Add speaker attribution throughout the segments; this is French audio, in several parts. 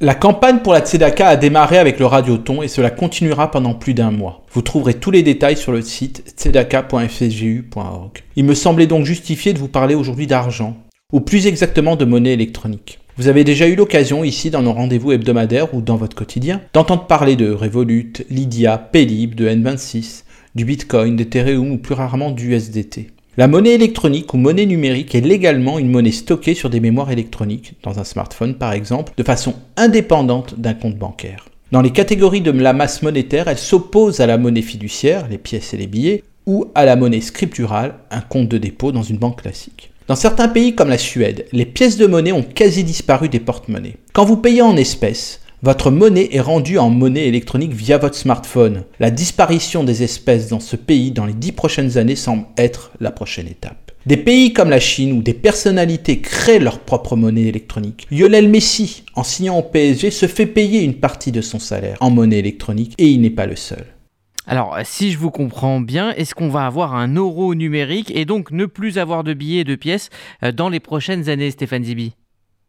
Speaker 1: La campagne pour la Tzedaka a démarré avec le Radioton et cela continuera pendant plus d'un mois. Vous trouverez tous les détails sur le site tzedaka.fsgu.org. Il me semblait donc justifié de vous parler aujourd'hui d'argent, ou plus exactement de monnaie électronique. Vous avez déjà eu l'occasion ici dans nos rendez-vous hebdomadaires ou dans votre quotidien d'entendre parler de Revolut, Lydia, Paylib, de N26, du Bitcoin, d'Ethereum ou plus rarement du USDT. La monnaie électronique ou monnaie numérique est légalement une monnaie stockée sur des mémoires électroniques, dans un smartphone par exemple, de façon indépendante d'un compte bancaire. Dans les catégories de la masse monétaire, elle s'oppose à la monnaie fiduciaire, les pièces et les billets, ou à la monnaie scripturale, un compte de dépôt dans une banque classique. Dans certains pays comme la Suède, les pièces de monnaie ont quasi disparu des porte-monnaies. Quand vous payez en espèces, votre monnaie est rendue en monnaie électronique via votre smartphone. La disparition des espèces dans ce pays dans les dix prochaines années semble être la prochaine étape. Des pays comme la Chine où des personnalités créent leur propre monnaie électronique. Lionel Messi, en signant au PSG, se fait payer une partie de son salaire en monnaie électronique et il n'est pas le seul.
Speaker 2: Alors, si je vous comprends bien, est-ce qu'on va avoir un euro numérique et donc ne plus avoir de billets et de pièces euh, dans les prochaines années, Stéphane Zibi?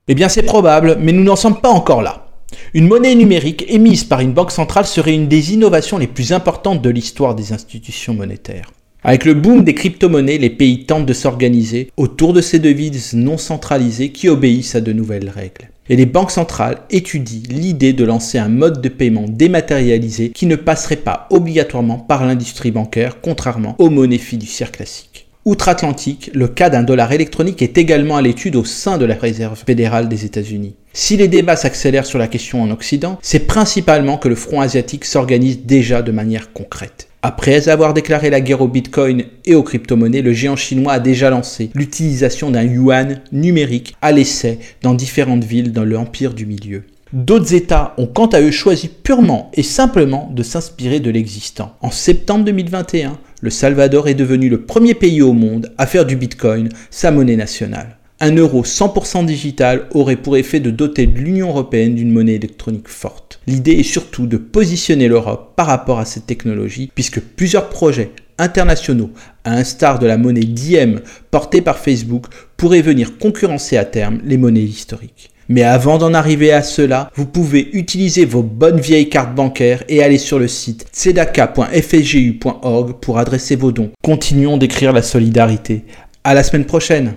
Speaker 1: Eh bien, c'est probable, mais nous n'en sommes pas encore là. Une monnaie numérique émise par une banque centrale serait une des innovations les plus importantes de l'histoire des institutions monétaires. Avec le boom des crypto-monnaies, les pays tentent de s'organiser autour de ces devises non centralisées qui obéissent à de nouvelles règles. Et les banques centrales étudient l'idée de lancer un mode de paiement dématérialisé qui ne passerait pas obligatoirement par l'industrie bancaire, contrairement aux monnaies fiduciaires classiques. Outre-Atlantique, le cas d'un dollar électronique est également à l'étude au sein de la Réserve fédérale des États-Unis. Si les débats s'accélèrent sur la question en Occident, c'est principalement que le front asiatique s'organise déjà de manière concrète. Après avoir déclaré la guerre au Bitcoin et aux crypto-monnaies, le géant chinois a déjà lancé l'utilisation d'un yuan numérique à l'essai dans différentes villes dans l'empire du milieu. D'autres États ont quant à eux choisi purement et simplement de s'inspirer de l'existant. En septembre 2021, le Salvador est devenu le premier pays au monde à faire du Bitcoin sa monnaie nationale. Un euro 100% digital aurait pour effet de doter l'Union européenne d'une monnaie électronique forte. L'idée est surtout de positionner l'Europe par rapport à cette technologie, puisque plusieurs projets internationaux, à l'instar de la monnaie Diem portée par Facebook, pourraient venir concurrencer à terme les monnaies historiques. Mais avant d'en arriver à cela, vous pouvez utiliser vos bonnes vieilles cartes bancaires et aller sur le site tzedaka.fsgu.org pour adresser vos dons. Continuons d'écrire la solidarité. À la semaine prochaine!